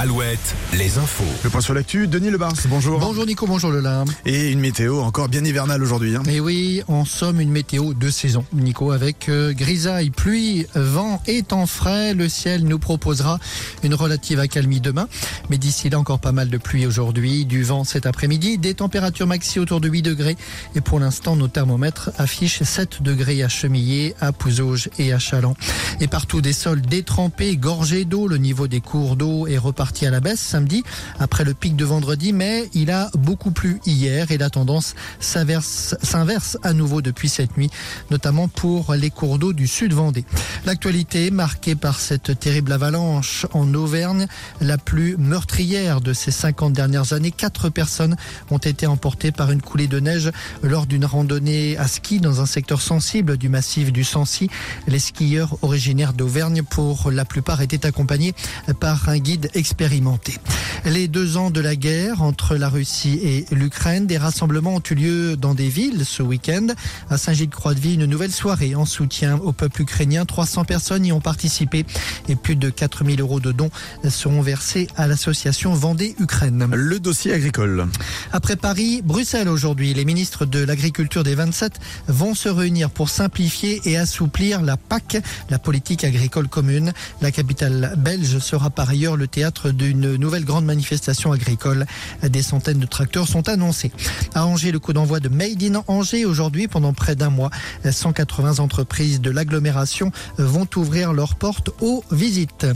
Alouette, les infos. Le point sur l'actu, Denis Lebars, bonjour. Bonjour Nico, bonjour Lola. Et une météo encore bien hivernale aujourd'hui. hein. Et oui, en somme, une météo de saison, Nico, avec euh, grisaille, pluie, vent et temps frais. Le ciel nous proposera une relative accalmie demain. Mais d'ici là, encore pas mal de pluie aujourd'hui, du vent cet après-midi, des températures maxi autour de 8 degrés. Et pour l'instant, nos thermomètres affichent 7 degrés à Chemillé, à Pouzauges et à Chaland. Et partout des sols détrempés, gorgés d'eau. Le niveau des cours d'eau est reparti à la baisse samedi, après le pic de vendredi, mais il a beaucoup plu hier et la tendance s'inverse à nouveau depuis cette nuit, notamment pour les cours d'eau du sud Vendée. L'actualité marquée par cette terrible avalanche en Auvergne, la plus meurtrière de ces 50 dernières années. Quatre personnes ont été emportées par une coulée de neige lors d'une randonnée à ski dans un secteur sensible du massif du Sancy. Les skieurs originaires d'Auvergne, pour la plupart, étaient accompagnés par un guide Les deux ans de la guerre entre la Russie et l'Ukraine, des rassemblements ont eu lieu dans des villes ce week-end. À Saint-Gilles-Croix-de-Vie, une nouvelle soirée en soutien au peuple ukrainien. 300 personnes y ont participé et plus de 4000 euros de dons seront versés à l'association Vendée-Ukraine. Le dossier agricole. Après Paris, Bruxelles aujourd'hui, les ministres de l'Agriculture des 27 vont se réunir pour simplifier et assouplir la PAC, la politique agricole commune. La capitale belge sera par ailleurs le théâtre d'une nouvelle grande manifestation agricole. Des centaines de tracteurs sont annoncés. À Angers, le coup d'envoi de Made in Angers aujourd'hui pendant près d'un mois. 180 entreprises de l'agglomération vont ouvrir leurs portes aux visites.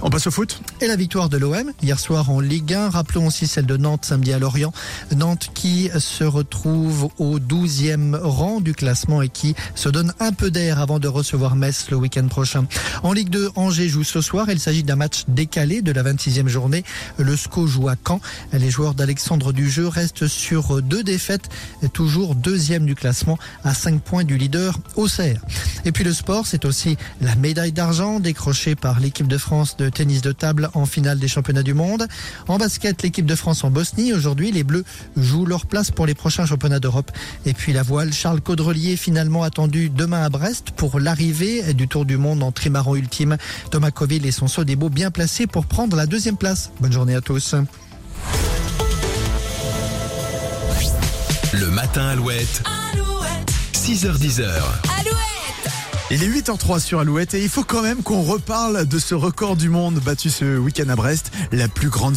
On passe au foot Et la victoire de l'OM hier soir en Ligue 1. Rappelons aussi celle de Nantes samedi à Lorient. Nantes qui se retrouve au 12e rang du classement et qui se donne un peu d'air avant de recevoir Metz le week-end prochain. En Ligue 2, Angers joue ce soir. Il s'agit d'un match décalé de la 26e journée. Le SCO joue à Caen. Les joueurs d'Alexandre Dujeu restent sur deux défaites, toujours deuxième du classement à 5 points du leader Auxerre. Et puis le sport, c'est aussi la médaille d'argent décrochée par l'équipe de France de tennis de table en finale des championnats du monde. En basket, l'équipe de France en Bosnie. Aujourd'hui, les Bleus jouent leur place pour les prochains championnats d'Europe. Et puis la voile, Charles Caudrelier finalement attendu demain à Brest pour l'arrivée du Tour du Monde en trimaran ultime. Thomas Coville et son saut des beaux bien placés pour prendre la deuxième place. Bonne journée à tous. Le matin Alouette, 6h10. Il est 8h03 sur Alouette et il faut quand même qu'on reparle de ce record du monde battu ce week-end à Brest, la plus grande